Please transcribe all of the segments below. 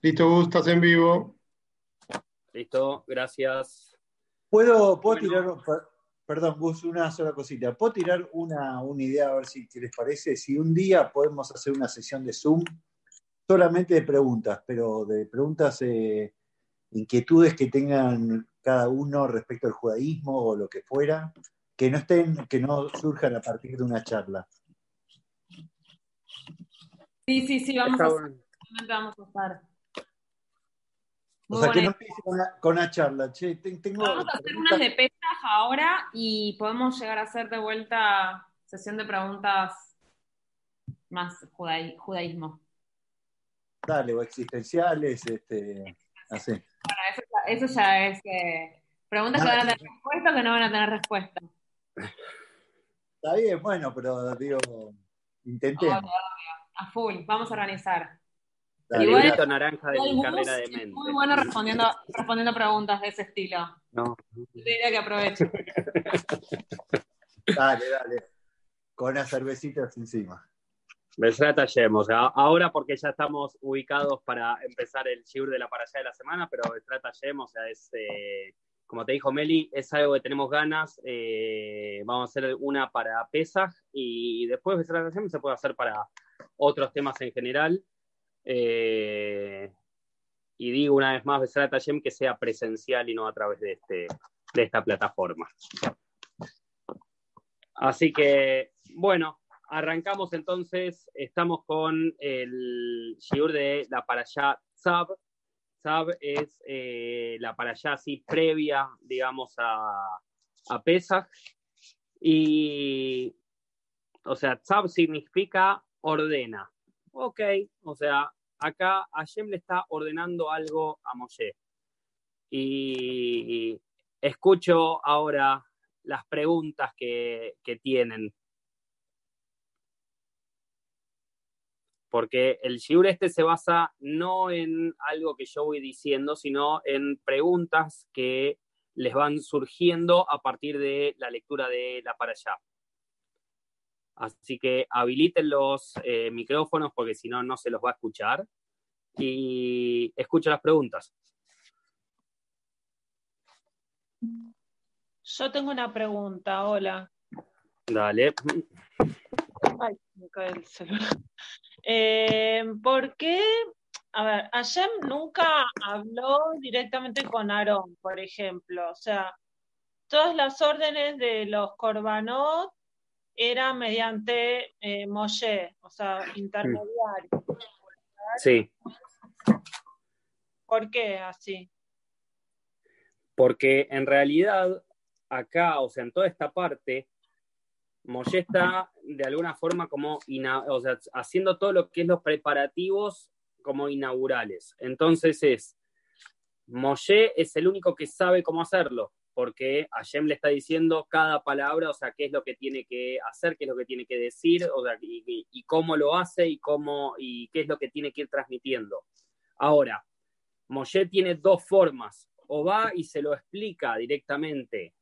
Listo, Gus, estás en vivo. Listo, gracias. ¿Puedo, puedo tirar, perdón, Gus, una sola cosita. ¿Puedo tirar una, una idea a ver si les parece? Si un día podemos hacer una sesión de Zoom solamente de preguntas, pero de preguntas, eh, inquietudes que tengan cada uno respecto al judaísmo o lo que fuera, que no estén, que no surjan a partir de una charla. Sí, sí, sí, vamos, a, vamos a estar. O sea, que no empiece con una, charla. Che, tengo vamos a hacer unas de pesas ahora y podemos llegar a hacer de vuelta sesión de preguntas más judaísmo. Dale, o existenciales, este, así. Bueno, eso, ya es eh, preguntas que van a tener respuesta o que no van a tener respuesta. Está bien, bueno, pero digo, intentemos. A full, vamos a organizar. Dale, naranja de mi carrera de mente. Muy bueno respondiendo, respondiendo preguntas de ese estilo. No. Diría que aproveche. dale, dale. Con las cervecitas encima. Besrat o sea, ahora porque ya estamos ubicados para empezar el shiur de la para allá de la semana, pero Besrat o sea, es, eh, como te dijo Meli, es algo que tenemos ganas, eh, vamos a hacer una para Pesach y después Besrat se puede hacer para otros temas en general. Eh, y digo una vez más, Besrat Hashem, que sea presencial y no a través de, este, de esta plataforma. Así que, bueno, Arrancamos entonces, estamos con el shiur de la parashá Tzab. Tzab es eh, la parashá así previa, digamos, a, a Pesach. Y, o sea, Tzab significa ordena. Ok, o sea, acá Hashem le está ordenando algo a Moshe. Y escucho ahora las preguntas que, que tienen porque el shiur este se basa no en algo que yo voy diciendo, sino en preguntas que les van surgiendo a partir de la lectura de la para allá. Así que habiliten los eh, micrófonos porque si no, no se los va a escuchar. Y escucho las preguntas. Yo tengo una pregunta, hola. Dale. Ay, me cae el celular. Eh, ¿Por qué? A ver, Hashem nunca habló directamente con Aarón, por ejemplo. O sea, todas las órdenes de los Corbanot eran mediante eh, Moshe, o sea, intermediario. Sí. ¿Por qué así? Porque en realidad acá, o sea, en toda esta parte, Moshe está de alguna forma como haciendo todo lo que es los preparativos como inaugurales. Entonces es, Moshe es el único que sabe cómo hacerlo, porque Hashem le está diciendo cada palabra, o sea, qué es lo que tiene que hacer, qué es lo que tiene que decir, o sea, y, cómo lo hace y, cómo, y qué es lo que tiene que ir transmitiendo. Ahora, Moshe tiene dos formas, o va y se lo explica directamente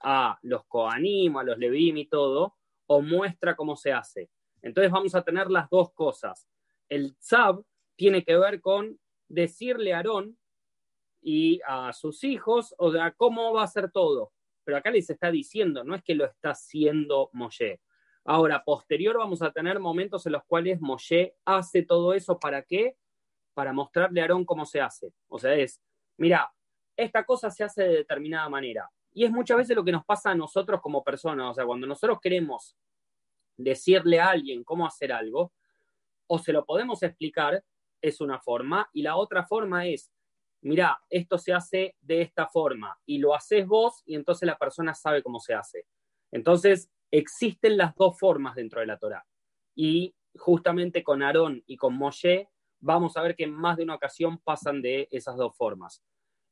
a los Koanim, a los Levim y todo, o muestra cómo se hace. Entonces vamos a tener las dos cosas. El Tzab tiene que ver con decirle a Aarón y a sus hijos, o sea, cómo va a ser todo. Pero acá les está diciendo, no es que lo está haciendo Moshe. Ahora, posterior vamos a tener momentos en los cuales Moshe hace todo eso, ¿para qué? Para mostrarle a Aarón cómo se hace. O sea, es, mira, esta cosa se hace de determinada manera. Y es muchas veces lo que nos pasa a nosotros como personas. O sea, cuando nosotros queremos decirle a alguien cómo hacer algo, o se lo podemos explicar, es una forma, y la otra forma es, mira, esto se hace de esta forma, y lo haces vos, y entonces la persona sabe cómo se hace. Entonces, existen las dos formas dentro de la Torah. Y justamente con Aarón y con Moshe, vamos a ver que en más de una ocasión pasan de esas dos formas.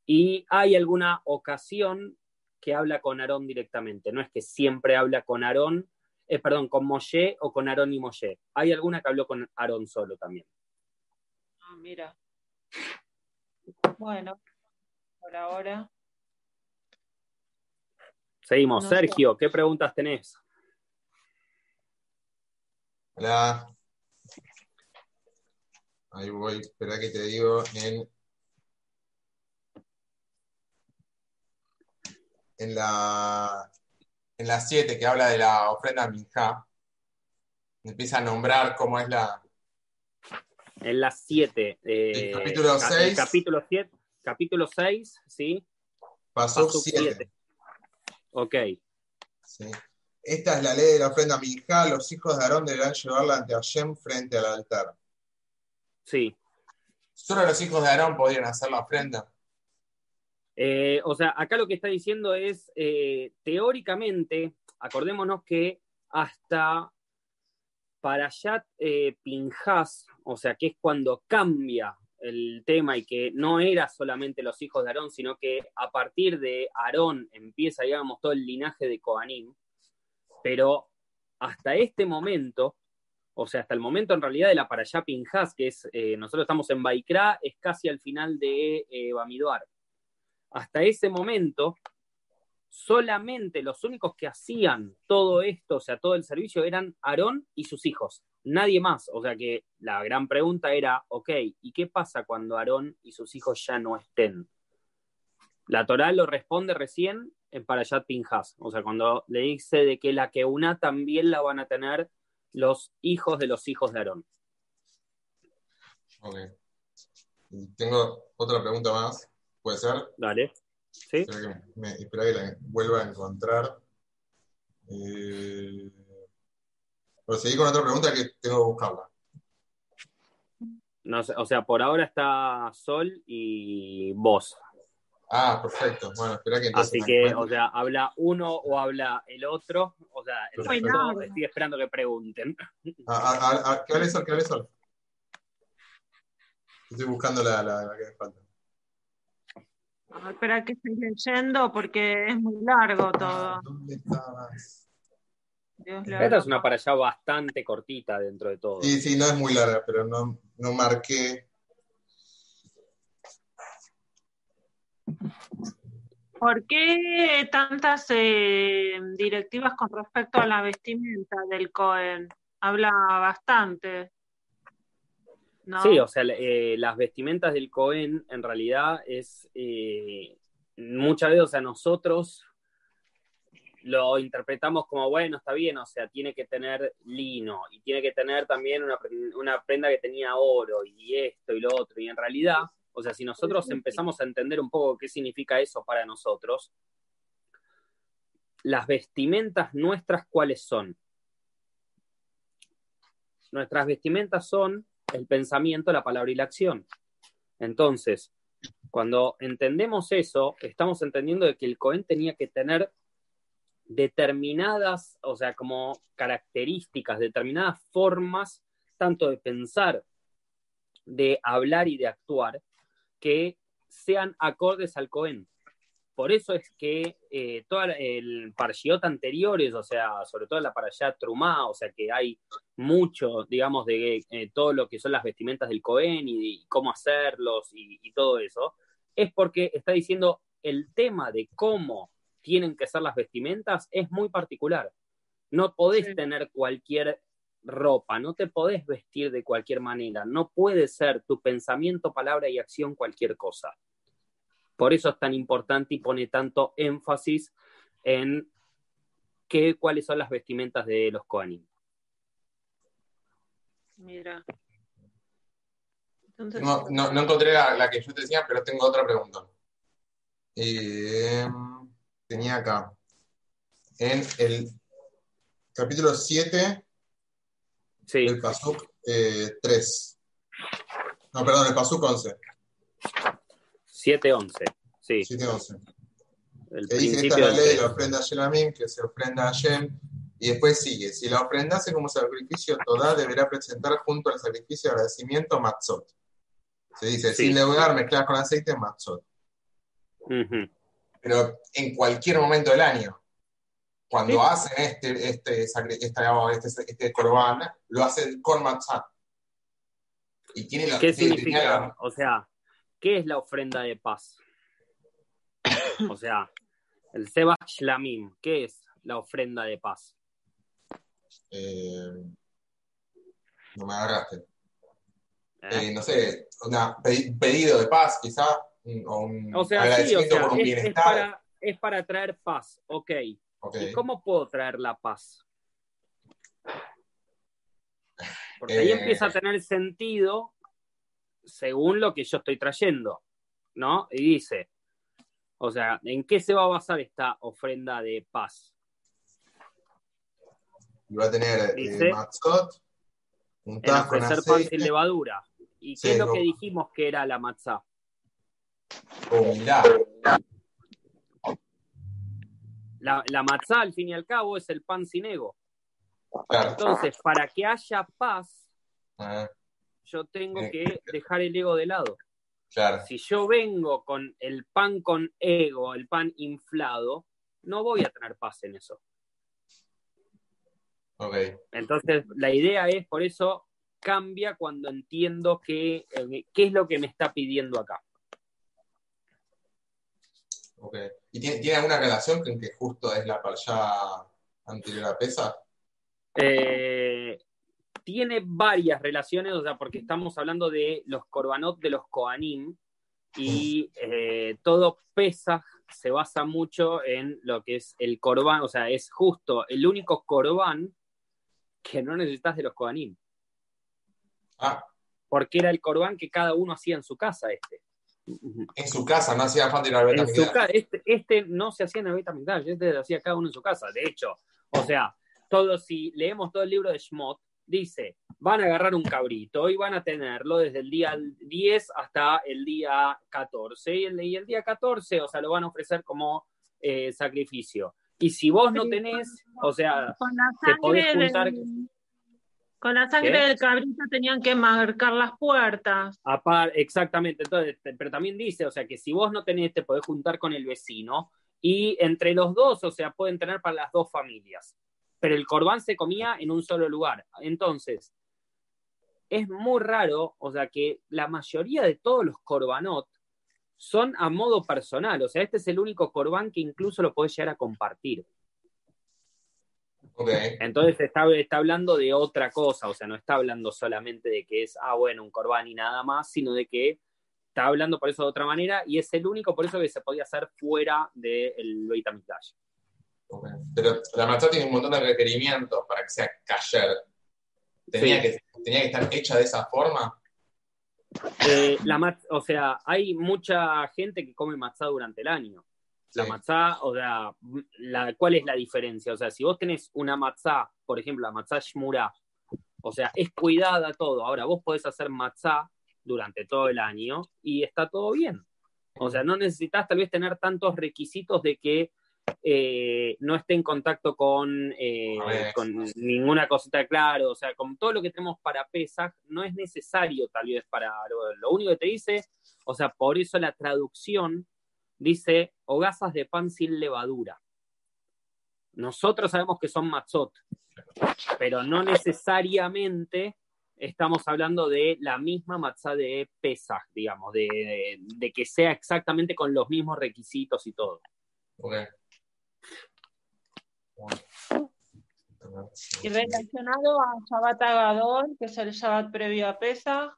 Y hay alguna ocasión que habla con Aarón directamente. No es que siempre habla con Aarón, eh, perdón, con Moshe o con Aarón y Moshe. Hay alguna que habló con Aarón solo también. Ah, mira. Bueno, por ahora. Seguimos. Sergio, ¿qué preguntas tenés? Hola. Ahí voy, espera que te digo, en, en la en la 7 que habla de la ofrenda Minjá, empieza a nombrar cómo es la... En la 7. El capítulo 6. capítulo 7. Capítulo 6, ¿sí? Pasó Pasuk 7. siete. Ok. Sí. Esta es la ley de la ofrenda Minjá. Los hijos de Aarón deberán llevarla ante Hashem frente al altar. Sí. Solo los hijos de Aarón podían hacer la ofrenda. Eh, o sea, acá lo que está diciendo es, eh, teóricamente, acordémonos que hasta Parashat eh, Pinjas, o sea, que es cuando cambia el tema y que no era solamente los hijos de Aarón, sino que a partir de Aarón empieza, digamos, todo el linaje de Kohanim, pero hasta este momento, o sea, hasta el momento en realidad de la Parashat Pinjas, que es, eh, nosotros estamos en Baikra, es casi al final de eh, hasta ese momento, solamente los únicos que hacían todo esto, o sea, todo el servicio, eran Aarón y sus hijos, nadie más. O sea que la gran pregunta era, ok, ¿y qué pasa cuando Aarón y sus hijos ya no estén? La Torá lo responde recién en Parashat Pinjas, o sea, cuando le dice de que la que una también la van a tener los hijos de los hijos de Aarón. Ok. Tengo otra pregunta más. ¿Puede ser? Dale. ¿Sí? Espera que, me, espera que la vuelva a encontrar. Eh, pero seguí con otra pregunta que tengo que buscarla. No sé, o sea, por ahora está Sol y vos. Ah, perfecto. Bueno, espera que entonces Así que, o sea, habla uno o habla el otro. O sea, el resto no. estoy esperando que pregunten. Ah, ah, ah, ah, ¿Qué hable Sol? ¿Qué hable Sol? Estoy buscando la, la, la que me falta. Ah, Espera que estoy leyendo porque es muy largo todo. Ah, ¿Dónde estabas? Dios Esta es una para allá bastante cortita dentro de todo. Sí, sí, no es muy larga, pero no, no marqué. ¿Por qué tantas eh, directivas con respecto a la vestimenta del Cohen? Habla bastante. ¿No? Sí, o sea, eh, las vestimentas del Cohen en realidad es eh, muchas veces, o sea, nosotros lo interpretamos como, bueno, está bien, o sea, tiene que tener lino y tiene que tener también una, una prenda que tenía oro y esto y lo otro. Y en realidad, o sea, si nosotros empezamos a entender un poco qué significa eso para nosotros, las vestimentas nuestras, ¿cuáles son? Nuestras vestimentas son el pensamiento, la palabra y la acción. Entonces, cuando entendemos eso, estamos entendiendo de que el Cohen tenía que tener determinadas, o sea, como características, determinadas formas, tanto de pensar, de hablar y de actuar, que sean acordes al Cohen. Por eso es que eh, todo el parshiot anteriores, o sea, sobre todo la parashá Trumá, o sea, que hay mucho, digamos, de eh, todo lo que son las vestimentas del Cohen y, y cómo hacerlos y, y todo eso, es porque está diciendo el tema de cómo tienen que ser las vestimentas es muy particular. No podés Sí. tener cualquier ropa, no te podés vestir de cualquier manera, no puede ser tu pensamiento, palabra y acción cualquier cosa. Por eso es tan importante y pone tanto énfasis en qué, cuáles son las vestimentas de los Kohanim. Mira. Entonces, No, no, no encontré la, la que yo te decía, pero tengo otra pregunta. Eh, tenía acá. En el capítulo 7 Sí, del Pasuk 3. No, perdón, el Pasuk 11. 7-11. Sí, 7-11. el Que dice, esta es la ley de la ofrenda a Shelamim, que se ofrenda a Shem. Y después sigue, si la ofrendase como sacrificio, toda deberá presentar junto al sacrificio de agradecimiento matzot. Se dice, Sí. sin leugar, mezclar con aceite, matzot. Ujú. Pero en cualquier momento del año, cuando Sí. hacen este, este, este, este corbán, lo hacen con matzah. Y tiene la, ¿Qué significa? la- O sea, ¿qué es la ofrenda de paz? O sea, el Seba Shlamim, ¿qué es la ofrenda de paz? eh, no me agarraste. eh, no sé, pedi- pedido de paz, quizá, un- o un O sea, sí, o agradecimiento sea, por un es, es bienestar. para, es para traer paz, ok. ¿Y cómo puedo traer la paz? Porque ahí Eh. empieza a tener sentido según lo que yo estoy trayendo, ¿no? Y dice, o sea, ¿en qué se va a basar esta ofrenda de paz? Y va a tener eh, Dice- matzot, un En tajo con ofrecer pan sin levadura. ¿Y Sí, qué es lo que dijimos que era la matzá? humildad. La, la matzá, al fin y al cabo, es el pan sin ego. Claro. Entonces, para que haya paz, Ah, yo tengo Sí. que dejar el ego de lado. claro. Si yo vengo con el pan con ego, el pan inflado, no voy a tener paz en eso. Ok. Entonces, la idea es, por eso, cambia cuando entiendo eh, qué es lo que me está pidiendo acá. ok. ¿Y tiene, tiene alguna relación con que justo es la paralla anterior a Pesa? Eh, tiene varias relaciones, o sea, porque estamos hablando de los korbanot de los Koanim y eh, todo Pesaj se basa mucho en lo que es el korban, o sea, es justo el único korban que no necesitas de los Koanim, Ah, porque era el korban que cada uno hacía en su casa este. en su casa, no hacía falta ir al Beta En su ca- este, este no se hacía en el Beit HaMikdash, este lo hacía cada uno en su casa. De hecho, o sea, todo, si leemos todo el libro de Shmot, dice, van a agarrar un cabrito y van a tenerlo desde el día 10 hasta el día 14. Y el, y el día 14, o sea, lo van a ofrecer como eh, sacrificio. Y si vos no tenés, o sea, Con la te podés juntar- del, con la sangre ¿Qué? del cabrito tenían que marcar las puertas. Apar- exactamente, entonces, pero también dice, o sea, que si vos no tenés, te podés juntar con el vecino y entre los dos, o sea, pueden tener para las dos familias. Pero el corbán se comía en un solo lugar. Entonces, es muy raro, o sea, que la mayoría de todos los corbanot son a modo personal, o sea, este es el único corbán que incluso lo podés llegar a compartir. Ok. Entonces está, está hablando de otra cosa, o sea, no está hablando solamente de que es, ah, bueno, un corbán y nada más, sino de que está hablando por eso de otra manera y es el único por eso que se podía hacer fuera del Beit Pero la matzá tiene un montón de requerimientos para que sea kasher. Tenía, Sí. que, tenía que estar hecha de esa forma. Eh, la o sea, hay mucha gente que come matzá durante el año. La Sí. matzá, o sea, la, ¿cuál es la diferencia? O sea, si vos tenés una matzá, por ejemplo, la matzá shmurá, o sea, es cuidada todo. Ahora, vos podés hacer matzá durante todo el año y está todo bien. O sea, no necesitas tal vez tener tantos requisitos de que eh, no esté en contacto con, eh, con ninguna cosita claro. O sea, con todo lo que tenemos para Pesaj, no es necesario tal vez para lo, lo único que te dice, o sea, por eso la traducción dice hogazas de pan sin levadura. Nosotros sabemos que son matzot, pero no necesariamente estamos hablando de la misma matzá de Pesaj, digamos, de, de- de que sea exactamente con los mismos requisitos y todo. Y relacionado a Shabbat Agadol, que es el Shabbat previo a Pesa,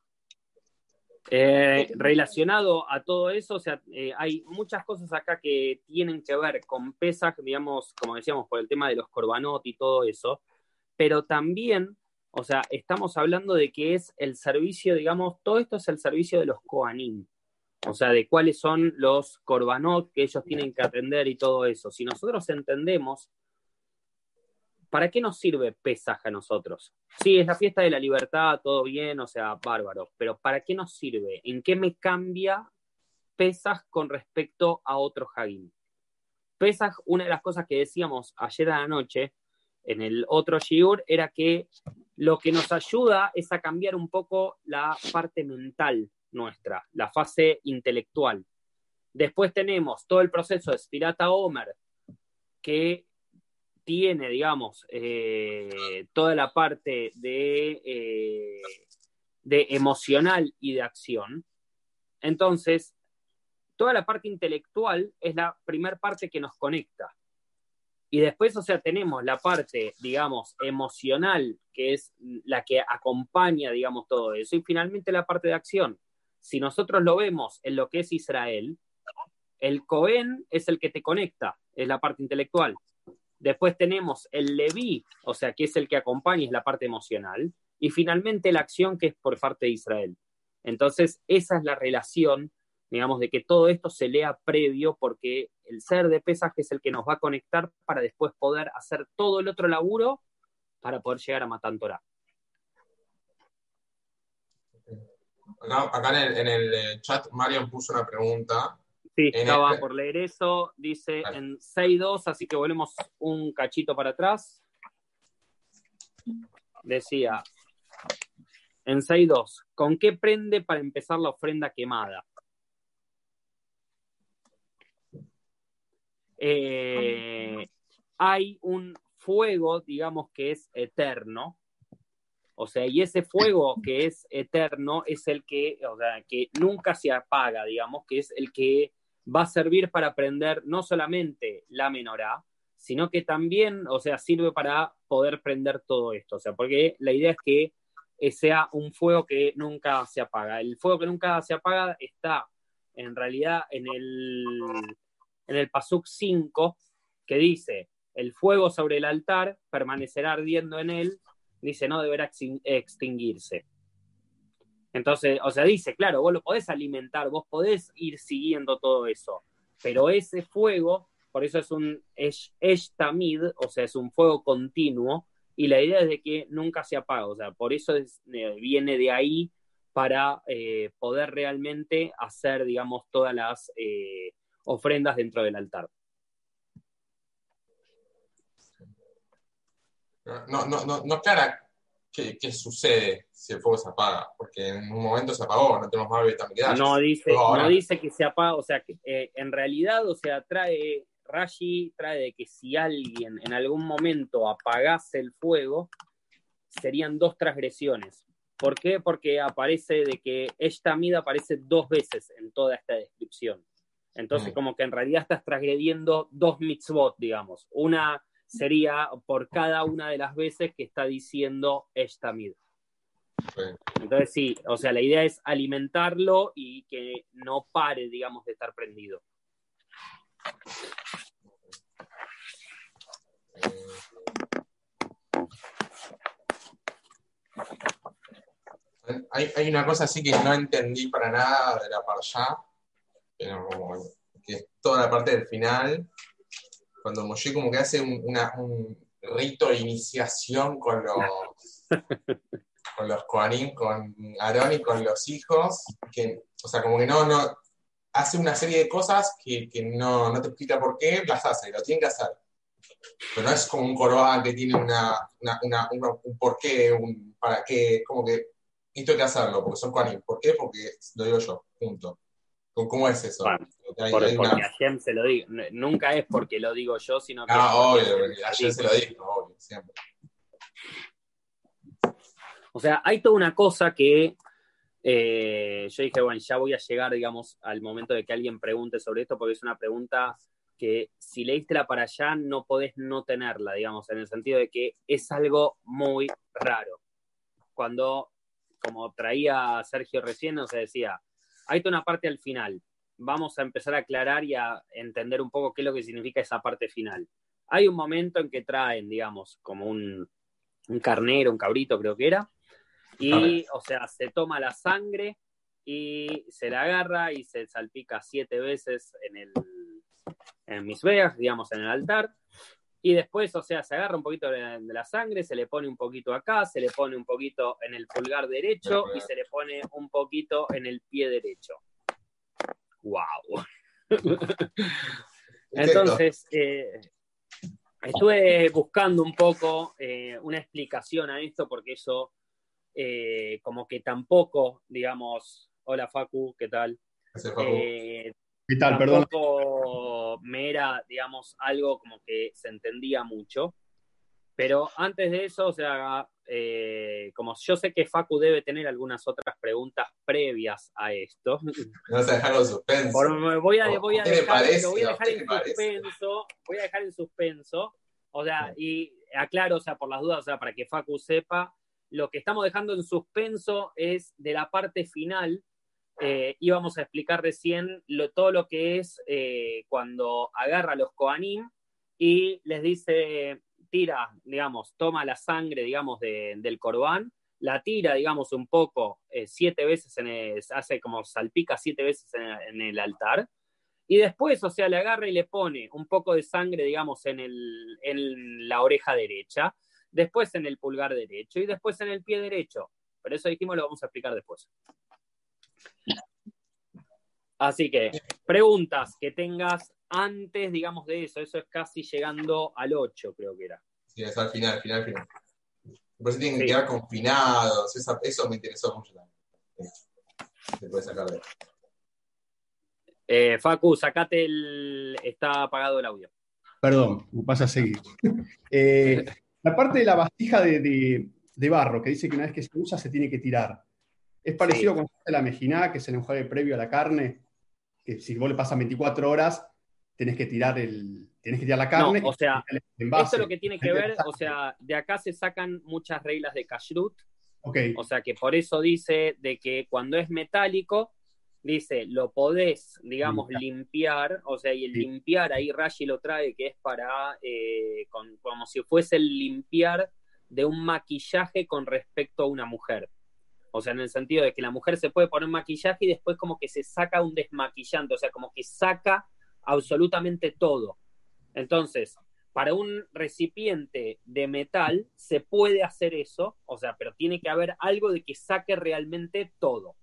Eh, relacionado a todo eso, o sea, eh, hay muchas cosas acá que tienen que ver con Pesaj, digamos, como decíamos, por el tema de los corbanot y todo eso, pero también, o sea, estamos hablando de que es el servicio, digamos, todo esto es el servicio de los Koanim, o sea, de cuáles son los corbanot que ellos tienen que atender y todo eso. Si nosotros entendemos, ¿para qué nos sirve Pesaj a nosotros? Sí, es la fiesta de la libertad, todo bien, o sea, bárbaro, pero ¿para qué nos sirve? ¿En qué me cambia Pesaj con respecto a otro Hagim? Pesaj, una de las cosas que decíamos ayer a la noche en el otro Shiur era que lo que nos ayuda es a cambiar un poco la parte mental nuestra, la fase intelectual. Después tenemos todo el proceso de Spirata Omer, que tiene, digamos, eh, toda la parte de, eh, de emocional y de acción. Entonces, toda la parte intelectual es la primera parte que nos conecta. Y después, o sea, tenemos la parte, digamos, emocional, que es la que acompaña, digamos, todo eso. Y finalmente la parte de acción. Si nosotros lo vemos en lo que es Israel, el Cohen es el que te conecta, es la parte intelectual. Después tenemos el Leví, o sea, que es el que acompaña, es la parte emocional. Y finalmente la acción, que es por parte de Israel. Entonces, esa es la relación digamos, de que todo esto se lea previo porque el ser de pesaje es el que nos va a conectar para después poder hacer todo el otro laburo para poder llegar a Matantorá. Acá, en, el, eh, chat Marian puso una pregunta. Sí, estaba por leer eso. Dice en 6.2, así que volvemos un cachito para atrás. Decía, en 6.2, ¿con qué prende para empezar la ofrenda quemada? Eh, hay un fuego, digamos, que es eterno. O sea, y ese fuego que es eterno es el que, o sea, que nunca se apaga, digamos, que es el que va a servir para prender no solamente la menorá, sino que también, o sea, sirve para poder prender todo esto. O sea, porque la idea es que sea un fuego que nunca se apaga. El fuego que nunca se apaga está en realidad en el en el Pasuk 5, que dice, el fuego sobre el altar permanecerá ardiendo en él, dice, no deberá extinguirse. Entonces, o sea, dice, claro, vos lo podés alimentar, vos podés ir siguiendo todo eso, pero ese fuego, por eso es un tamid, o sea, es un fuego continuo, y la idea es de que nunca se apaga, o sea, por eso eh, viene de ahí para eh, poder realmente hacer, digamos, todas las eh, ofrendas dentro del altar. No, no, no, no clara qué, qué, sucede si el fuego se apaga, porque en un momento se apagó, no tenemos más vitamina No dice, no dice que se apaga, o sea, que eh, en realidad, o sea, trae, Rashi trae de que si alguien en algún momento apagase el fuego, serían dos transgresiones. ¿Por qué? Porque aparece de que esta mida aparece dos veces en toda esta descripción. Entonces, mm. como que en realidad estás transgrediendo dos mitzvot, digamos. Una sería por cada una de las veces que está diciendo Eshtamid. Entonces, sí, o sea, la idea es alimentarlo y que no pare, digamos, de estar prendido. Hay, hay, una cosa así que no entendí para nada de la parsha, que es toda la parte del final, cuando Moshe como que hace un, rito de iniciación con los, con los con Aarón y con los hijos, que, o sea, como que no, no, hace una serie de cosas que, no, te explica por qué, las hace, lo tiene que hacer. Pero no es como un Corban que tiene una, un porqué, un para qué, como que esto hay que hacerlo, porque son Koanim. ¿Por qué? Porque lo digo yo, punto. ¿Cómo es eso? porque a se lo digo. Nunca es porque lo digo yo, sino que. Ah, obvio, a se lo digo, obvio, siempre. O sea, hay toda una cosa que eh, yo dije, bueno, ya voy a llegar, digamos, al momento de que alguien pregunte sobre esto, porque es una pregunta que si leíste la para allá no podés no tenerla, digamos, en el sentido de que es algo muy raro. Cuando, como traía Sergio recién, o sea, decía, hay toda una parte al final. Vamos a empezar a aclarar y a entender un poco qué es lo que significa esa parte final. Hay un momento en que traen, digamos, como un, carnero, un cabrito creo que era, y, o sea, se toma la sangre y se la agarra y se salpica siete veces en el en mis veas, digamos, en el altar. Y después, o sea, se agarra un poquito de, la sangre, se le pone un poquito acá, se le pone un poquito en el pulgar derecho y se le pone un poquito en el pie derecho. ¡Wow! Entonces, eh, estuve buscando un poco eh, una explicación a esto porque eso eh, como que tampoco, digamos, hola Facu, ¿qué tal? ¿Qué tal? Perdón. me era, digamos, algo como que se entendía mucho. Pero antes de eso, o sea, eh, como yo sé que Facu debe tener algunas otras preguntas previas a esto. No vas a dejarlo en suspenso. voy a, voy a dejar, voy a dejar en suspenso. Voy a dejar en suspenso. O sea, y aclaro, o sea, por las dudas, o sea, para que Facu sepa, lo que estamos dejando en suspenso es de la parte final. Eh, íbamos a explicar recién lo, todo lo que es eh, cuando agarra los Koanim y les dice, tira, digamos, toma la sangre, digamos, del corbán, la tira, digamos, un poco, eh, siete veces, en el, hace como salpica siete veces en el, altar, y después, o sea, le agarra y le pone un poco de sangre, digamos, en, el, en la oreja derecha, después en el pulgar derecho y después en el pie derecho. Pero eso dijimos lo vamos a explicar después. Así que, preguntas que tengas antes, digamos, de eso. Eso es casi llegando al 8, creo que era. Sí, es al final, final, final. Por eso tienen que quedar confinados. eso me interesó mucho también. Se puede sacar de eh, Facu, sacate el. Está apagado el audio. Perdón, vas a seguir. Eh, la parte de la vasija de, barro, que dice que una vez que se usa se tiene que tirar. Es parecido con la mejiná, que es el enjuague previo a la carne, que si vos le pasas 24 horas, tenés que tirar el, tenés que tirar la carne. o sea, eso es lo que tiene que ver, o sea, de acá se sacan muchas reglas de kashrut. Okay. O sea que por eso dice de que cuando es metálico, dice, lo podés, digamos, limpiar, o sea, y el limpiar, ahí Rashi lo trae, que es para, eh, como si fuese el limpiar de un maquillaje con respecto a una mujer. O sea, en el sentido de que la mujer se puede poner maquillaje y después como que se saca un desmaquillante, o sea, como que saca absolutamente todo. Entonces, para un recipiente de metal se puede hacer eso, o sea, pero tiene que haber algo de que saque realmente todo,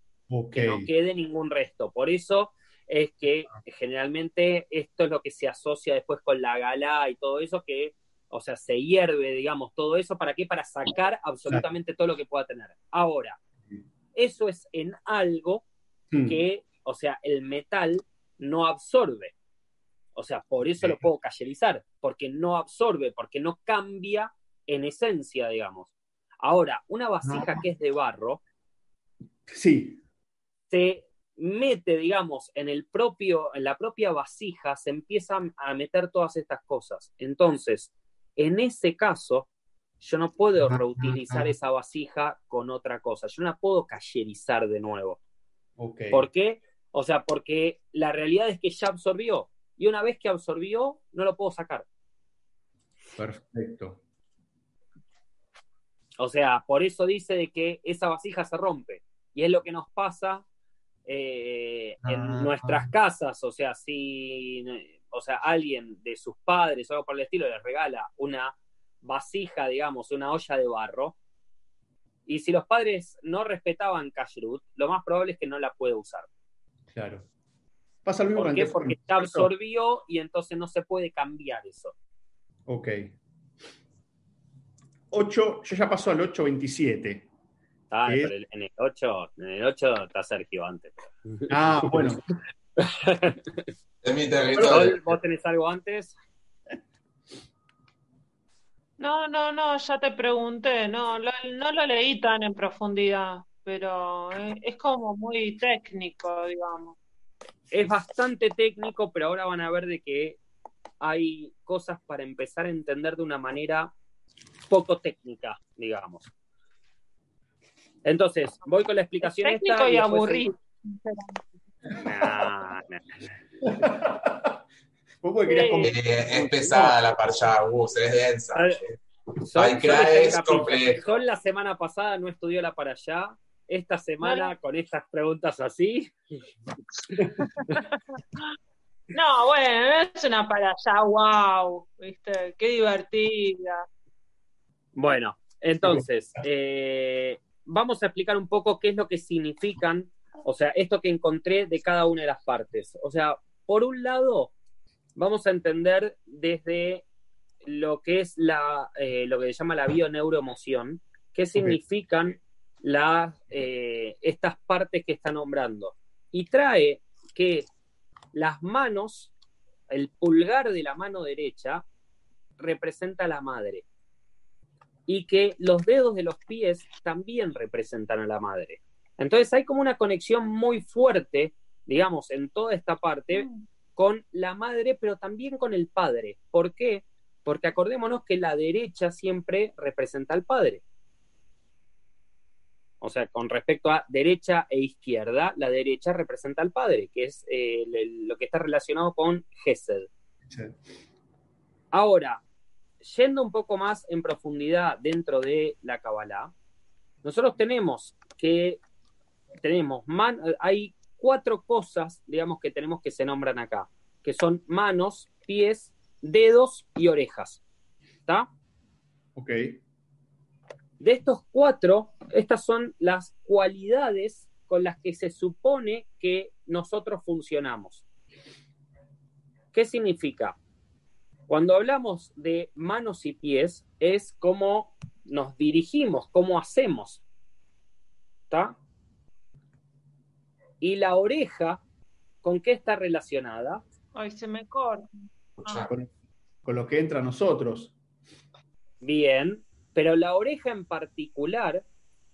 que no quede ningún resto. Por eso es que generalmente esto es lo que se asocia después con la gala y todo eso, que, o sea, se hierve, digamos, todo eso, ¿para qué? Para sacar absolutamente todo lo que pueda tener. Ahora, eso es en algo hmm. que, o sea, el metal no absorbe. O sea, por eso lo puedo cayerizar, porque no absorbe, porque no cambia en esencia, digamos. Ahora, una vasija que es de barro, sí. se mete, digamos, en el propio, en la propia vasija, se empiezan a meter todas estas cosas. Entonces, en ese caso, yo no puedo reutilizar esa vasija con otra cosa. Yo no la puedo cayerizar de nuevo. ¿Por qué? O sea, porque la realidad es que ya absorbió y una vez que absorbió, no lo puedo sacar. Perfecto. O sea, por eso dice de que esa vasija se rompe. Y es lo que nos pasa eh, en ah. nuestras casas. O sea, si o sea, alguien de sus padres o algo por el estilo les regala una vasija, digamos, una olla de barro, y si los padres no respetaban kashrut, lo más probable es que no la pueda usar. Claro. Pasa lo mismo ¿Por qué? Porque está absorbió y entonces no se puede cambiar eso. Ok. 8, yo ya paso al 827. Ah, pero en el 8, en el 8 está Sergio antes. Ah, bueno. es mi territorio. ¿Vos tenés algo antes? No, no, no, ya te pregunté, no, no lo leí tan en profundidad, pero es como muy técnico, digamos es bastante técnico, pero ahora van a ver de que hay cosas para empezar a entender de una manera poco técnica, digamos. Entonces, voy con la explicación. técnico y, aburrido. Eh, es pesada la parcha, Gus, es densa. Son, es Son la semana pasada no estudió la para allá esta semana con estas preguntas así. No, bueno, es una para allá, wow, ¿viste? Qué divertida. Bueno, entonces, eh, vamos a explicar un poco qué es lo que significan, o sea, esto que encontré de cada una de las partes. O sea, por un lado, vamos a entender desde lo que es la, eh, lo que se llama la bioneuroemoción, qué significan eh, estas partes que está nombrando. Y trae que las manos, el pulgar de la mano derecha, representa a la madre. y que los dedos de los pies también representan a la madre. Entonces hay como una conexión muy fuerte, digamos, en toda esta parte con la madre, pero también con el padre. ¿Por qué? Porque acordémonos que la derecha siempre representa al padre. O sea, con respecto a derecha e izquierda, la derecha representa al padre, que es eh, lo que está relacionado con Gesed. Ahora, yendo un poco más en profundidad dentro de la Kabbalah, nosotros tenemos que tenemos man, hay cuatro cosas, digamos, que tenemos que se nombran acá, que son manos, pies, dedos y orejas. ¿Está? Ok. De estos cuatro, estas son las cualidades con las que se supone que nosotros funcionamos. ¿Qué significa? Cuando hablamos de manos y pies, es cómo nos dirigimos, cómo hacemos. ¿Está? Y la oreja, ¿con qué está relacionada? Ay, se me corta. Con, con lo que entra a nosotros. Bien, pero la oreja en particular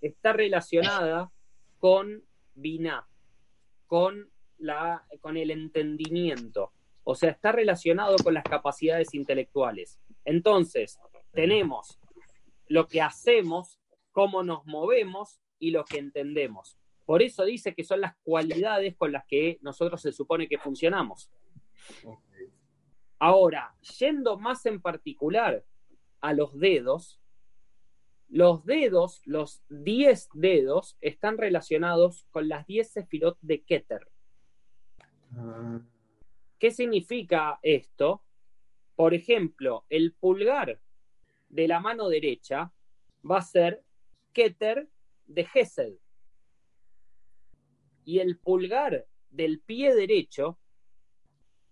está relacionada con Binah, con, la, con el entendimiento. O sea, está relacionado con las capacidades intelectuales. Entonces, tenemos lo que hacemos, cómo nos movemos y lo que entendemos. Por eso dice que son las cualidades con las que nosotros se supone que funcionamos. Ahora, yendo más en particular a los dedos, los dedos, los 10 dedos, están relacionados con las 10 sefirot de Keter. ¿Qué significa esto? Por ejemplo, el pulgar de la mano derecha va a ser Keter de Gesed. Y el pulgar del pie derecho,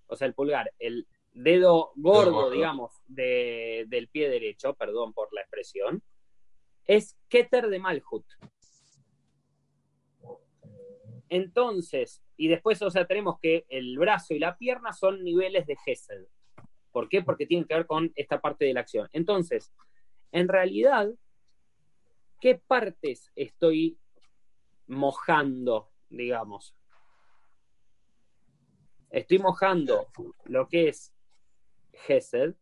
o sea, el pulgar, el dedo gordo, gordo. digamos, de- del pie derecho, perdón por la expresión, es Keter de Malhut. Entonces, y después, o sea, tenemos que el brazo y la pierna son niveles de Gesed. ¿Por qué? Porque tienen que ver con esta parte de la acción. Entonces, en realidad, ¿qué partes estoy mojando, digamos? Estoy mojando lo que es Gesed,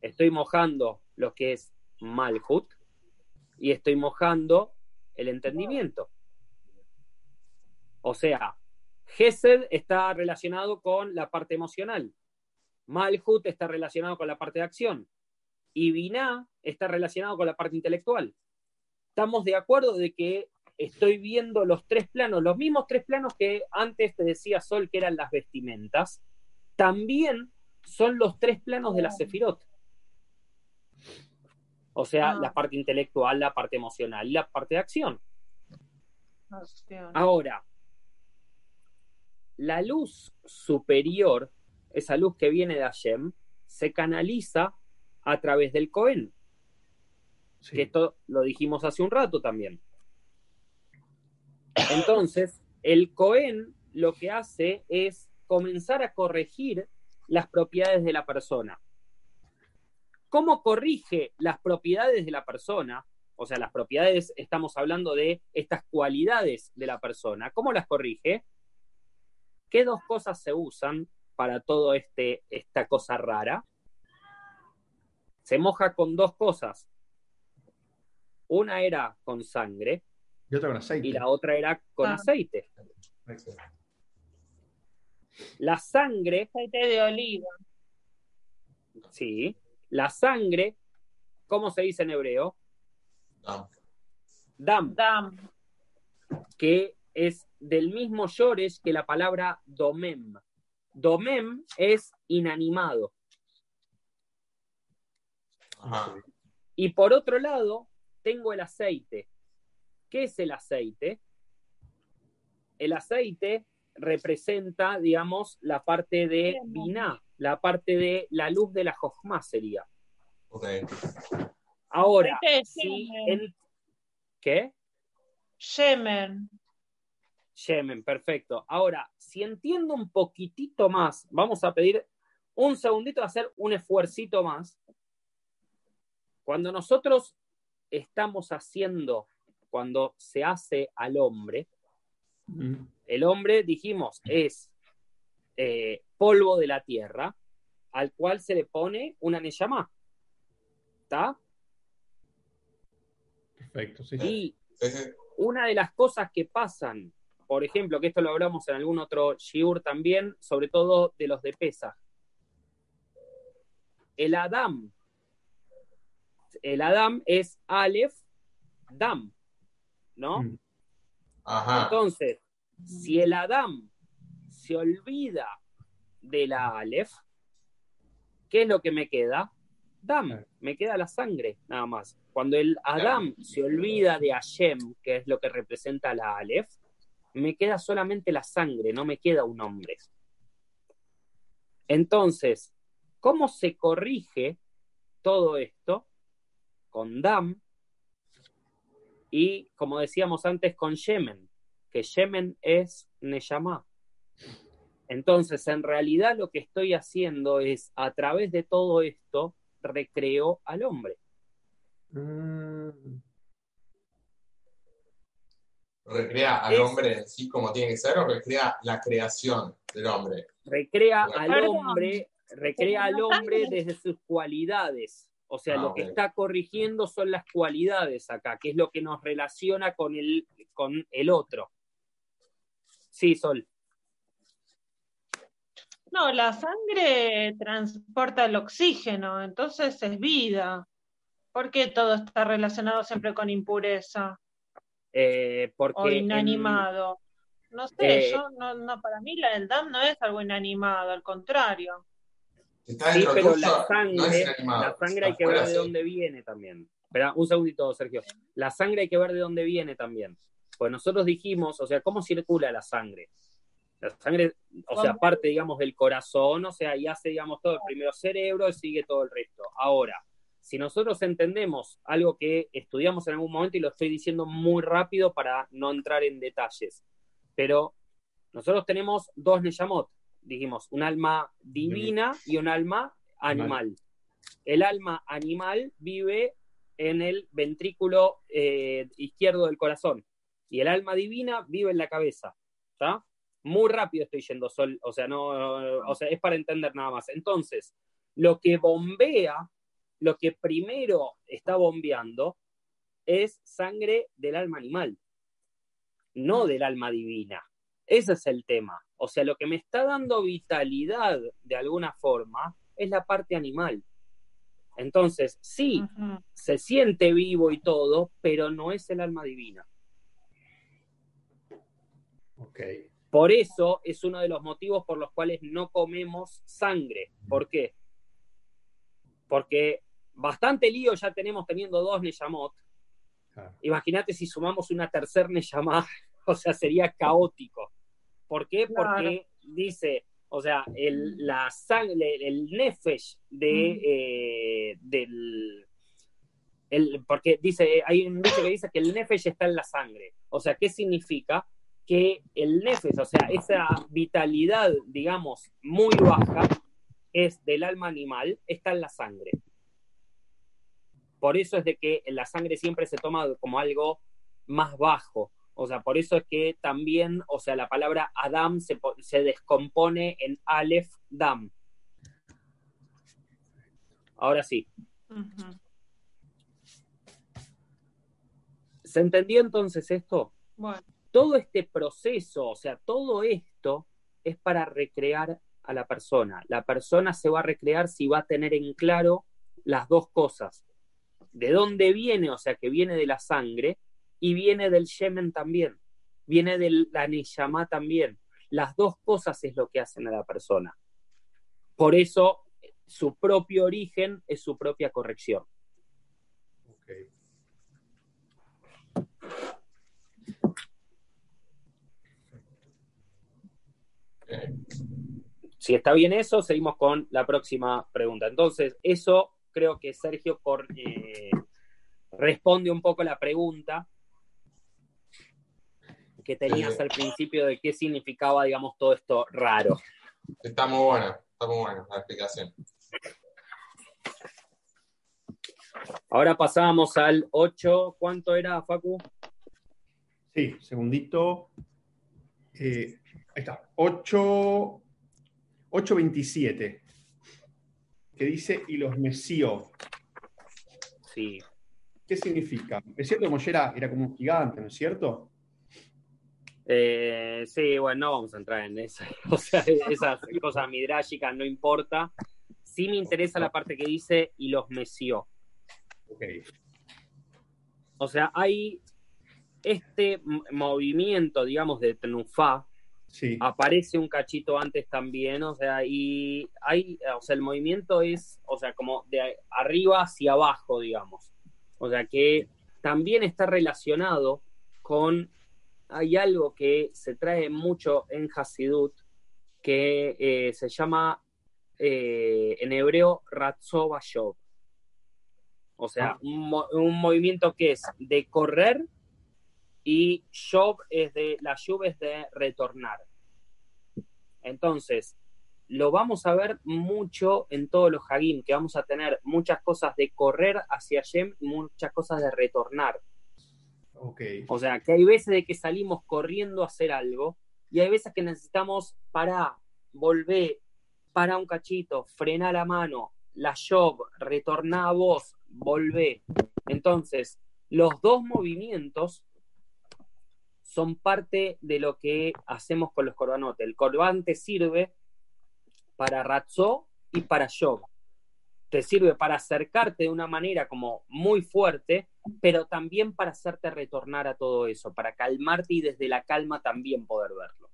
estoy mojando lo que es Malhut y estoy mojando el entendimiento. O sea, Gesed está relacionado con la parte emocional, Malhut está relacionado con la parte de acción y Binah está relacionado con la parte intelectual. Estamos de acuerdo de que estoy viendo los tres planos, los mismos tres planos que antes te decía Sol que eran las vestimentas, también son los tres planos de la Sefirot. O sea, Ah. la parte intelectual, la parte emocional y la parte de acción. Ahora, la luz superior, esa luz que viene de Hashem, se canaliza a través del Cohen, Sí. que esto lo dijimos hace un rato también. Entonces, el Cohen lo que hace es comenzar a corregir las propiedades de la persona. ¿Cómo corrige las propiedades de la persona? O sea, las propiedades, estamos hablando de estas cualidades de la persona. ¿Cómo las corrige? ¿Qué dos cosas se usan para todo este esta cosa rara? Se moja con dos cosas. Una era con sangre Y otra con aceite. y la otra era con Ah. aceite. La sangre, Aceite de oliva. sí, la sangre, ¿cómo se dice en hebreo? Ah, Dam, Dam. que es del mismo llores que la palabra domem. Domem es inanimado. ajá. Y por otro lado, tengo el aceite. ¿Qué es el aceite? El aceite representa, digamos, la parte de Binah, la parte de la luz de la Jochma sería. Ok. Ahora, de si en- ¿qué? Shemen. Yemen, perfecto. Ahora, si entiendo un poquitito más, vamos a pedir un segundito de hacer un esfuercito más. Cuando nosotros estamos haciendo, cuando se hace al hombre, el hombre, dijimos, es eh, polvo de la tierra al cual se le pone una neyamá. ¿Está? Perfecto, sí. Y una de las cosas que pasan, por ejemplo, que esto lo hablamos en algún otro shiur también, sobre todo de los de pesa. El Adam, el Adam es Aleph Dam, ¿no? Mm. Ajá. Entonces, si el Adam se olvida de la Aleph, ¿qué es lo que me queda? Dam, me queda la sangre, nada más. Cuando el Adam se olvida de Hashem, que es lo que representa la Aleph, me queda solamente la sangre, no me queda un hombre. Entonces, ¿cómo se corrige todo esto? Con Dam y, como decíamos antes, con Yemen, que Yemen es Neyamá. Entonces, en realidad lo que estoy haciendo es, a través de todo esto, recreo al hombre. Mm. ¿Recrea al Es- hombre en sí como tiene que ser o recrea la creación del hombre? Recrea al hombre, recrea al hombre desde sus cualidades. O sea, Ah, lo que ok. está corrigiendo son las cualidades acá, que es lo que nos relaciona con el, con el otro. Sí, Sol. No, la sangre transporta el oxígeno, entonces es vida. ¿Por qué todo está relacionado siempre con impureza Eh, porque o en- inanimado? No sé, eh, yo no, no, para mí la del DAM no es algo inanimado, al contrario. Está Sí, pero tuyo, la sangre, no es inanimado. la sangre hay que ver de sí. dónde viene también. Espera, un segundito, Sergio. La sangre hay que ver de dónde viene también. Pues nosotros dijimos, o sea, ¿cómo circula la sangre? La sangre, o sea, parte, digamos, del corazón, o sea, y hace, digamos, todo el primero cerebro y sigue todo el resto. Ahora, si nosotros entendemos algo que estudiamos en algún momento y lo estoy diciendo muy rápido para no entrar en detalles, pero nosotros tenemos dos Neyamot, dijimos, un alma divina y un alma animal. El alma animal vive en el ventrículo eh, izquierdo del corazón y el alma divina vive en la cabeza. ¿Está? Muy rápido estoy yendo, Sol, o sea, no, o sea, es para entender nada más. Entonces, lo que bombea, lo que primero está bombeando es sangre del alma animal, no del alma divina. Ese es el tema. O sea, lo que me está dando vitalidad de alguna forma es la parte animal. Entonces, sí, se siente vivo y todo, pero no es el alma divina. Ok. Por eso es uno de los motivos por los cuales no comemos sangre. ¿Por qué? Porque bastante lío ya tenemos teniendo dos Neyamot. Imagínate si sumamos una tercer Neyamá, o sea, sería caótico. ¿Por qué? Claro. Porque dice, o sea, el, la sangre, el nefesh de, eh, del... El, porque dice, hay un dicho que dice que el nefesh está en la sangre. O sea, ¿qué significa? Que el nefesh, o sea, esa vitalidad, digamos, muy baja, es del alma animal, está en la sangre. Por eso es de que la sangre siempre se toma como algo más bajo. O sea, por eso es que también, o sea, la palabra Adam se, po- se descompone en Aleph Dam. Ahora sí. ¿Se entendió entonces esto? Bueno, Todo este proceso, o sea, todo esto es para recrear a la persona. La persona se va a recrear si va a tener en claro las dos cosas. ¿De dónde viene? O sea, que viene de la sangre y viene del Yemen también. Viene de la Neyamá también. Las dos cosas es lo que hacen a la persona. Por eso, su propio origen es su propia corrección. Si está bien eso, seguimos con la próxima pregunta. Entonces, eso creo que Sergio eh, responde un poco la pregunta que tenías Sí. al principio de qué significaba, digamos, todo esto raro. Está muy buena, está muy buena la explicación. Ahora pasábamos al 8. ¿Cuánto era, Facu? Sí, segundito. Eh, ahí está. 8, 8.27. Que dice y los mesió. Sí. ¿Qué significa? Es cierto que Moshe era, era como un gigante, ¿no es cierto? Eh, sí, bueno, no vamos a entrar en eso. O sea, esas cosas midrágicas no importa. Sí me interesa la parte que dice y los mesió. Ok. O sea, hay este movimiento, digamos, de Tnufá, Sí. aparece un cachito antes también, o sea, y hay, o sea, el movimiento es, o sea, como de arriba hacia abajo, digamos. O sea, que también está relacionado con, hay algo que se trae mucho en Hasidut, que eh, se llama eh, en hebreo Ratzova Shov. O sea, un, mo- un movimiento que es de correr y Shov es de, la Shub es de retornar. Entonces, lo vamos a ver mucho en todos los Hagim, que vamos a tener muchas cosas de correr hacia Yem y muchas cosas de retornar. Ok. O sea, que hay veces de que salimos corriendo a hacer algo y hay veces que necesitamos para volver, para un cachito, frenar la mano, la job, retornar a vos, volver. Entonces, los dos movimientos son parte de lo que hacemos con los corbanotes. El corbán te sirve para ratzó y para job. Te sirve para acercarte de una manera como muy fuerte, pero también para hacerte retornar a todo eso, para calmarte y desde la calma también poder verlo.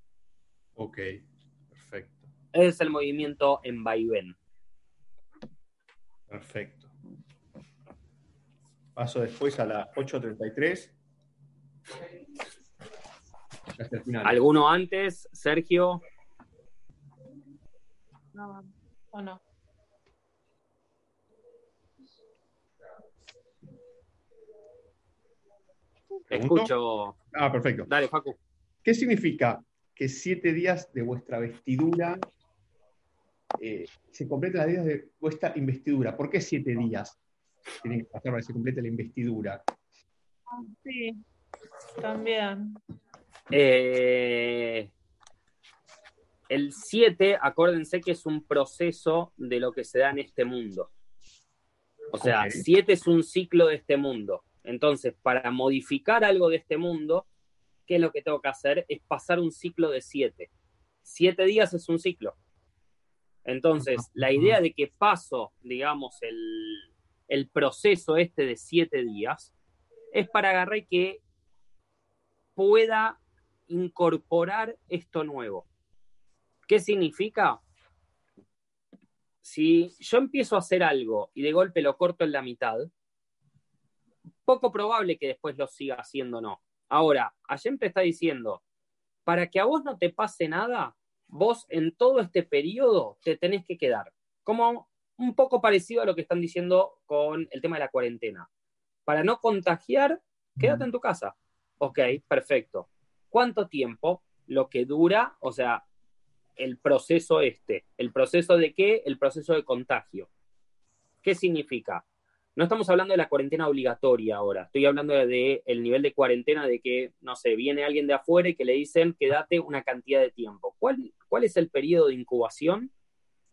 Ok. Perfecto. Ese es el movimiento en vaivén. Perfecto. Paso después a la 8.33. Ya hasta el final. ¿Alguno antes? Sergio, No, o no. ¿Pregunto? escucho. Ah, perfecto. Dale, Facu. ¿Qué significa que siete días de vuestra vestidura eh, se completen las días de vuestra investidura? ¿Por qué siete días tienen que pasar para que se complete la investidura? Sí, también. Eh, el 7, acuérdense que es un proceso de lo que se da en este mundo. O sea, Ok. 7 es un ciclo de este mundo. Entonces, para modificar algo de este mundo, ¿qué es lo que tengo que hacer? Es pasar un ciclo de 7. 7 días es un ciclo. Entonces, la idea de que paso, digamos, el, el proceso este de 7 días, es para agarrar que pueda incorporar esto nuevo. ¿Qué significa? Si yo empiezo a hacer algo y de golpe lo corto en la mitad, poco probable que después lo siga haciendo o no. Ahora, Ayem te está diciendo, para que a vos no te pase nada, vos en todo este periodo te tenés que quedar. Como un poco parecido a lo que están diciendo con el tema de la cuarentena. Para no contagiar, quédate en tu casa. Ok, perfecto. ¿Cuánto tiempo? Lo que dura, o sea, el proceso este. ¿El proceso de qué? El proceso de contagio. ¿Qué significa? No estamos hablando de la cuarentena obligatoria ahora, estoy hablando de el nivel de cuarentena de que, no sé, viene alguien de afuera y que le dicen quédate una cantidad de tiempo. ¿Cuál, cuál es el periodo de incubación?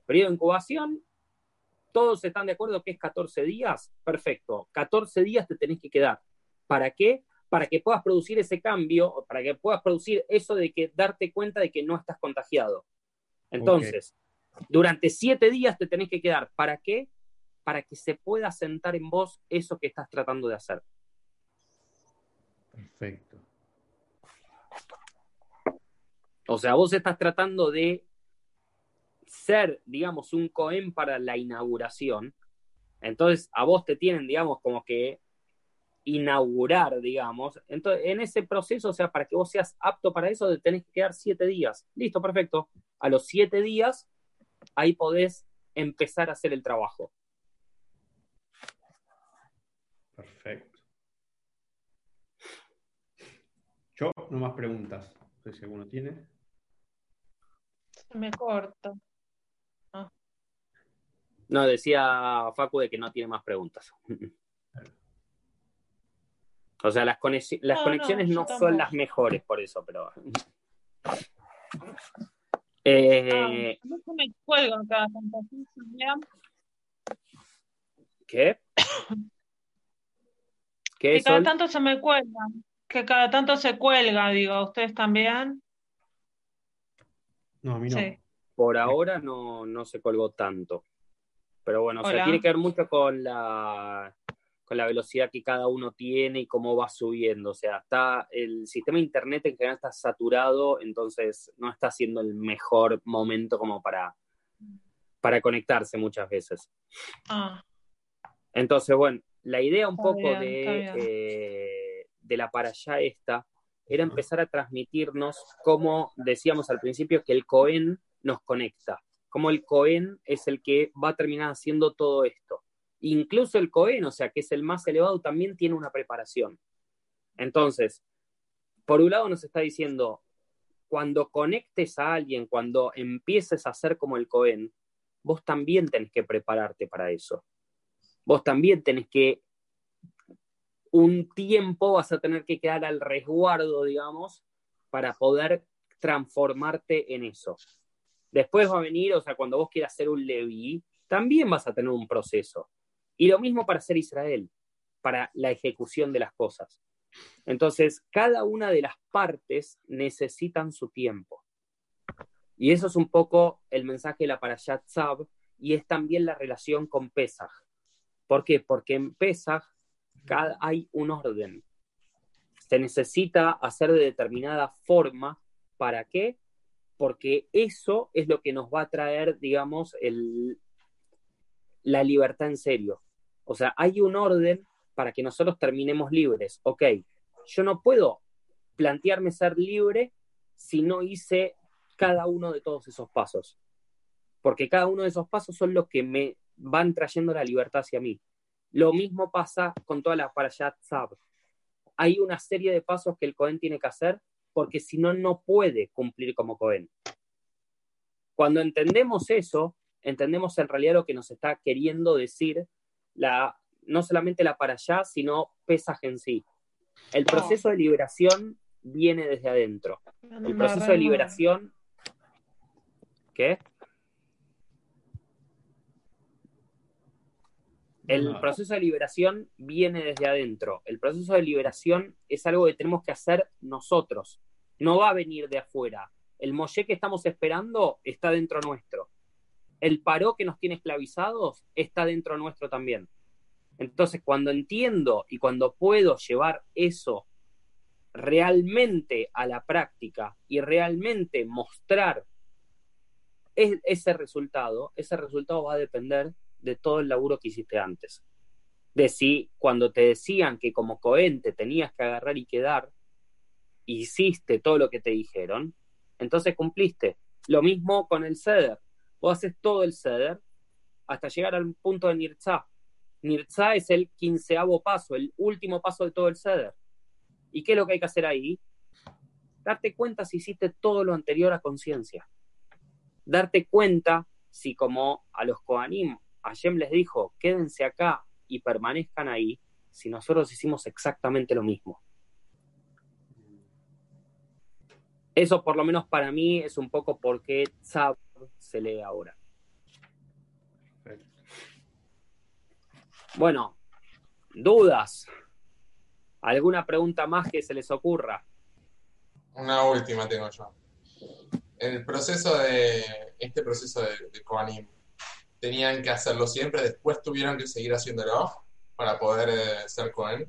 Periodo de incubación, todos están de acuerdo que es 14 días, perfecto, 14 días te tenés que quedar. ¿Para qué? Para que puedas producir ese cambio, para que puedas producir eso de que darte cuenta de que no estás contagiado. Entonces, durante siete días te tenés que quedar. ¿Para qué? Para que se pueda sentar en vos eso que estás tratando de hacer. Perfecto. O sea, vos estás tratando de ser, digamos, un cohen para la inauguración. Entonces, a vos te tienen, digamos, como que inaugurar, digamos. Entonces, en ese proceso, o sea, para que vos seas apto para eso, te tenés que quedar siete días. Listo, perfecto. A los siete días, ahí podés empezar a hacer el trabajo. Perfecto. No más preguntas. No sé si alguno tiene. Se me corta. No, decía Facu de que no tiene más preguntas. O sea, las, conexi- las No, conexiones no, no, son las mejores por eso, pero. Eh, Ah, mí se me cuelgan cada tanto. ¿sí, Silvia? ¿Qué? ¿Qué Que cada tanto se me cuelgan. Que cada tanto se cuelga, digo. ¿Ustedes también? No, a mí no. Sí. Por ahora no, no se colgó tanto. Pero bueno, o sea, tiene que ver mucho con la, con la velocidad que cada uno tiene y cómo va subiendo. O sea, está el sistema de internet en general está saturado, entonces no está siendo el mejor momento como para, para conectarse muchas veces. Ah, Entonces, bueno, la idea un Está poco bien, de, eh, de la para allá esta era empezar a transmitirnos como decíamos al principio que el Cohen nos conecta, como el Cohen es el que va a terminar haciendo todo esto. Incluso el Cohen, o sea, que es el más elevado, también tiene una preparación. Entonces, por un lado nos está diciendo, cuando conectes a alguien, cuando empieces a ser como el Cohen, vos también tenés que prepararte para eso vos también tenés que, un tiempo vas a tener que quedar al resguardo, digamos, para poder transformarte en eso. Después va a venir, o sea, cuando vos quieras ser un Leví, también vas a tener un proceso. Y lo mismo para ser Israel, para la ejecución de las cosas. Entonces, cada una de las partes necesitan su tiempo. Y eso es un poco el mensaje de la Parashat Tzab, y es también la relación con Pesach. ¿Por qué? Porque en Pesach cada, hay un orden. Se necesita hacer de determinada forma. ¿Para qué? Porque eso es lo que nos va a traer, digamos, el, la libertad en serio. O sea, hay un orden para que nosotros terminemos libres. Ok, yo no puedo plantearme ser libre si no hice cada uno de todos esos pasos. Porque cada uno de esos pasos son los que me van trayendo la libertad hacia mí. Lo mismo pasa con toda la Parashat Tzab. Hay una serie de pasos que el Cohen tiene que hacer porque si no, no puede cumplir como Cohen. Cuando entendemos eso, entendemos en realidad lo que nos está queriendo decir la, no solamente la Parashá, sino Pesaj en sí. El proceso de liberación viene desde adentro. El proceso de liberación... ¿Qué? El No. proceso de liberación viene desde adentro. El proceso de liberación es algo que tenemos que hacer nosotros. No va a venir de afuera. El Moshe que estamos esperando está dentro nuestro. El paró que nos tiene esclavizados está dentro nuestro también. Entonces, cuando entiendo y cuando puedo llevar eso realmente a la práctica y realmente mostrar es- ese resultado, ese resultado va a depender de todo el laburo que hiciste antes. De si cuando te decían que como Cohen te tenías que agarrar y quedar, hiciste todo lo que te dijeron, entonces cumpliste. Lo mismo con el ceder. Vos haces todo el ceder hasta llegar al punto de Nirza. Nirza es el quinceavo paso, el último paso de todo el ceder. ¿Y qué es lo que hay que hacer ahí? Darte cuenta si hiciste todo lo anterior a conciencia. Darte cuenta si como a los Kohanim, Hashem les dijo, quédense acá y permanezcan ahí, si nosotros hicimos exactamente lo mismo. Eso por lo menos para mí es un poco por qué Tzab se lee ahora. Bueno, dudas. ¿Alguna pregunta más que se les ocurra? Una última tengo yo. El proceso de, este proceso de, de ¿tenían que hacerlo siempre? ¿Después tuvieron que seguir haciéndolo para poder eh, ser Kohen?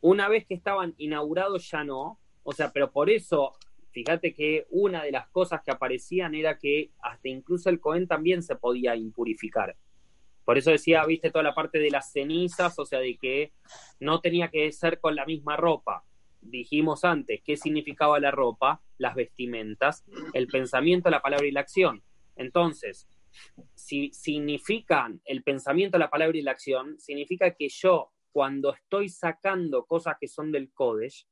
Una vez que estaban inaugurados ya no. O sea, pero por eso, fíjate que una de las cosas que aparecían era que hasta incluso el Cohen también se podía impurificar. Por eso decía, viste, toda la parte de las cenizas, o sea, de que no tenía que ser con la misma ropa. Dijimos antes, ¿qué significaba la ropa? Las vestimentas, el pensamiento, la palabra y la acción. Entonces, si significan el pensamiento, la palabra y la acción, significa que yo, cuando estoy sacando cosas que son del Kodesh,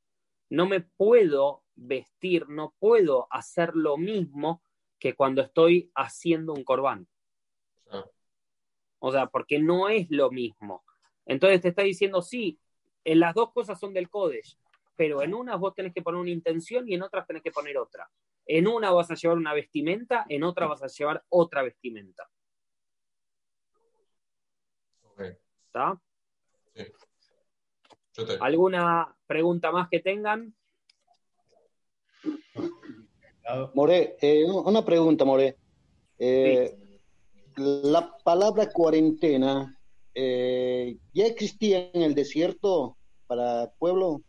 no me puedo vestir, no puedo hacer lo mismo que cuando estoy haciendo un corbán. Ah, O sea, porque no es lo mismo. Entonces te está diciendo, sí, En las dos cosas son del Kodesh, pero en unas vos tenés que poner una intención y en otras tenés que poner otra. En una vas a llevar una vestimenta, en otra vas a llevar otra vestimenta. Ok, ¿Está? yo te- ¿Alguna pregunta más que tengan? More, eh, una pregunta, More. Eh, La palabra cuarentena eh, ya existía en el desierto para el pueblo.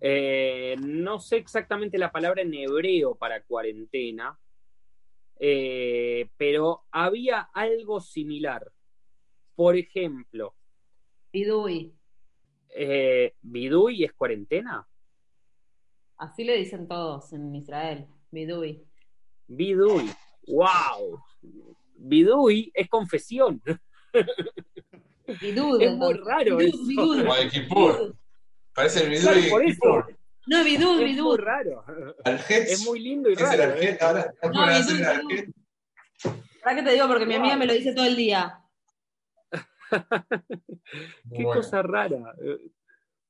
Eh, no sé exactamente la palabra en hebreo para cuarentena, eh, pero había algo similar. Por ejemplo, Bidui. eh, ¿Bidui es cuarentena? Así le dicen todos en Israel. Bidui. Bidui. ¡Wow! Bidui es confesión. Bidud. Es muy raro Bidud, eso. bidud. Como de Kippur. Parece el video Claro, de por eso. Kippur. No, bidud, Es muy bidud. raro. Es muy lindo y Es el raro. ¿eh? ahora ahora No, bidud, hacer el bidud. Arjet. ¿Para qué te digo? Porque mi amiga me lo dice todo el día. Qué bueno. cosa rara. Eh,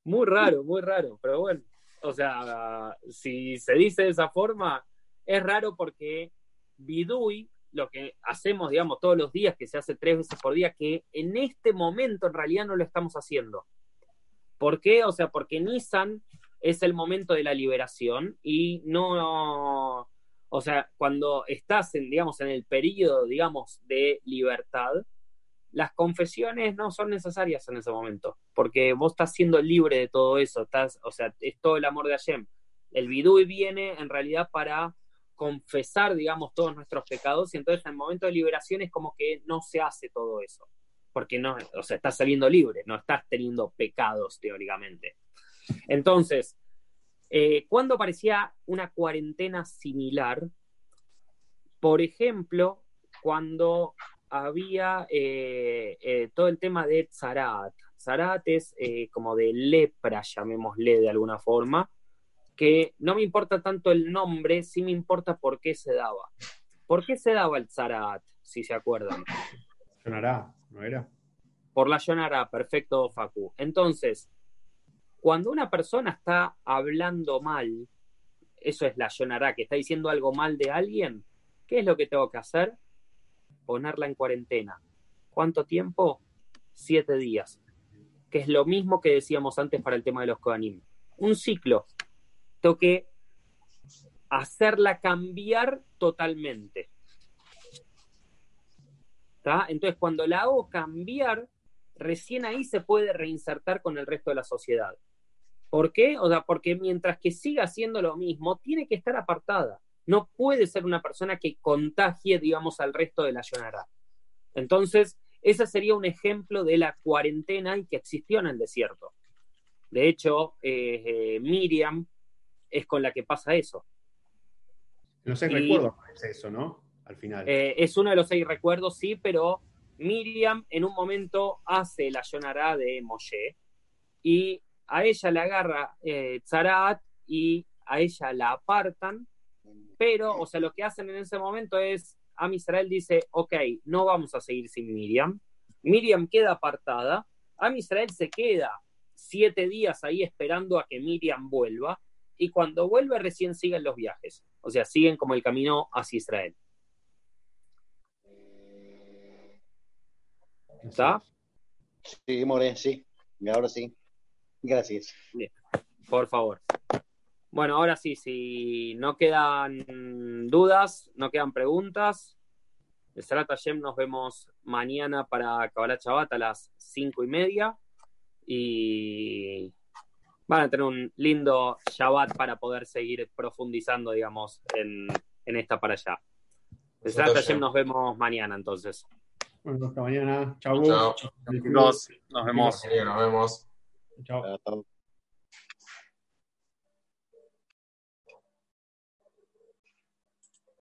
Muy raro, muy raro. Pero bueno, o sea, si se dice de esa forma, es raro porque Bidui, lo que hacemos, digamos, todos los días, que se hace tres veces por día, que en este momento en realidad no lo estamos haciendo. ¿Por qué? O sea, porque Nissan es el momento de la liberación y no, o sea, cuando estás en, digamos, en el periodo, digamos, de libertad, las confesiones no son necesarias en ese momento, porque vos estás siendo libre de todo eso, estás, o sea, es todo el amor de Hashem. El bidui viene en realidad para confesar, digamos, todos nuestros pecados, y entonces en el momento de liberación es como que no se hace todo eso, porque no, o sea, estás saliendo libre, no estás teniendo pecados teóricamente. Entonces, eh, ¿cuándo parecía una cuarentena similar? Por ejemplo, cuando había eh, eh, todo el tema de Zarat. Zarat es eh, como de lepra, llamémosle de alguna forma, que no me importa tanto el nombre, sí me importa por qué se daba. ¿Por qué se daba el Zarat, si se acuerdan? Sonará, ¿no era? Por la Yonara, perfecto, Facu. Entonces, cuando una persona está hablando mal, eso es la Yonara, que está diciendo algo mal de alguien, ¿qué es lo que tengo que hacer? Ponerla en cuarentena. ¿Cuánto tiempo? Siete días. Que es lo mismo que decíamos antes para el tema de los Kohanim. Un ciclo. Tengo que hacerla cambiar totalmente. Entonces, cuando la hago cambiar, recién ahí se puede reinsertar con el resto de la sociedad. ¿Por qué? O sea, porque mientras que siga haciendo lo mismo, tiene que estar apartada. No puede ser una persona que contagie, digamos, al resto de la Yonara. Entonces, ese sería un ejemplo de la cuarentena y que existió en el desierto. De hecho, eh, eh, Miriam es con la que pasa eso. No sé, recuerdo es eso, ¿no? Al final. Eh, es uno de los seis recuerdos, sí, pero Miriam en un momento hace la Yonará de Moshe y a ella le agarra Tzarat y a ella la apartan, pero, o sea, lo que hacen en ese momento es, Am Israel dice, ok, no vamos a seguir sin Miriam. Miriam queda apartada, Am Israel se queda siete días ahí esperando a que Miriam vuelva y cuando vuelve recién siguen los viajes, o sea, siguen como el camino hacia Israel. ¿Está? Sí, More, sí. Ahora sí. Gracias. Por favor. Bueno, ahora sí, si no quedan dudas, no quedan preguntas, de Sarat Hashem nos vemos mañana para Kabbalah Shabbat a las cinco y media y van a tener un lindo Shabbat para poder seguir profundizando, digamos, en, en esta para allá. De Sarat Hashem nos vemos mañana entonces. Bueno, hasta mañana. Chau. Nos, nos vemos. Nos vemos. Chao.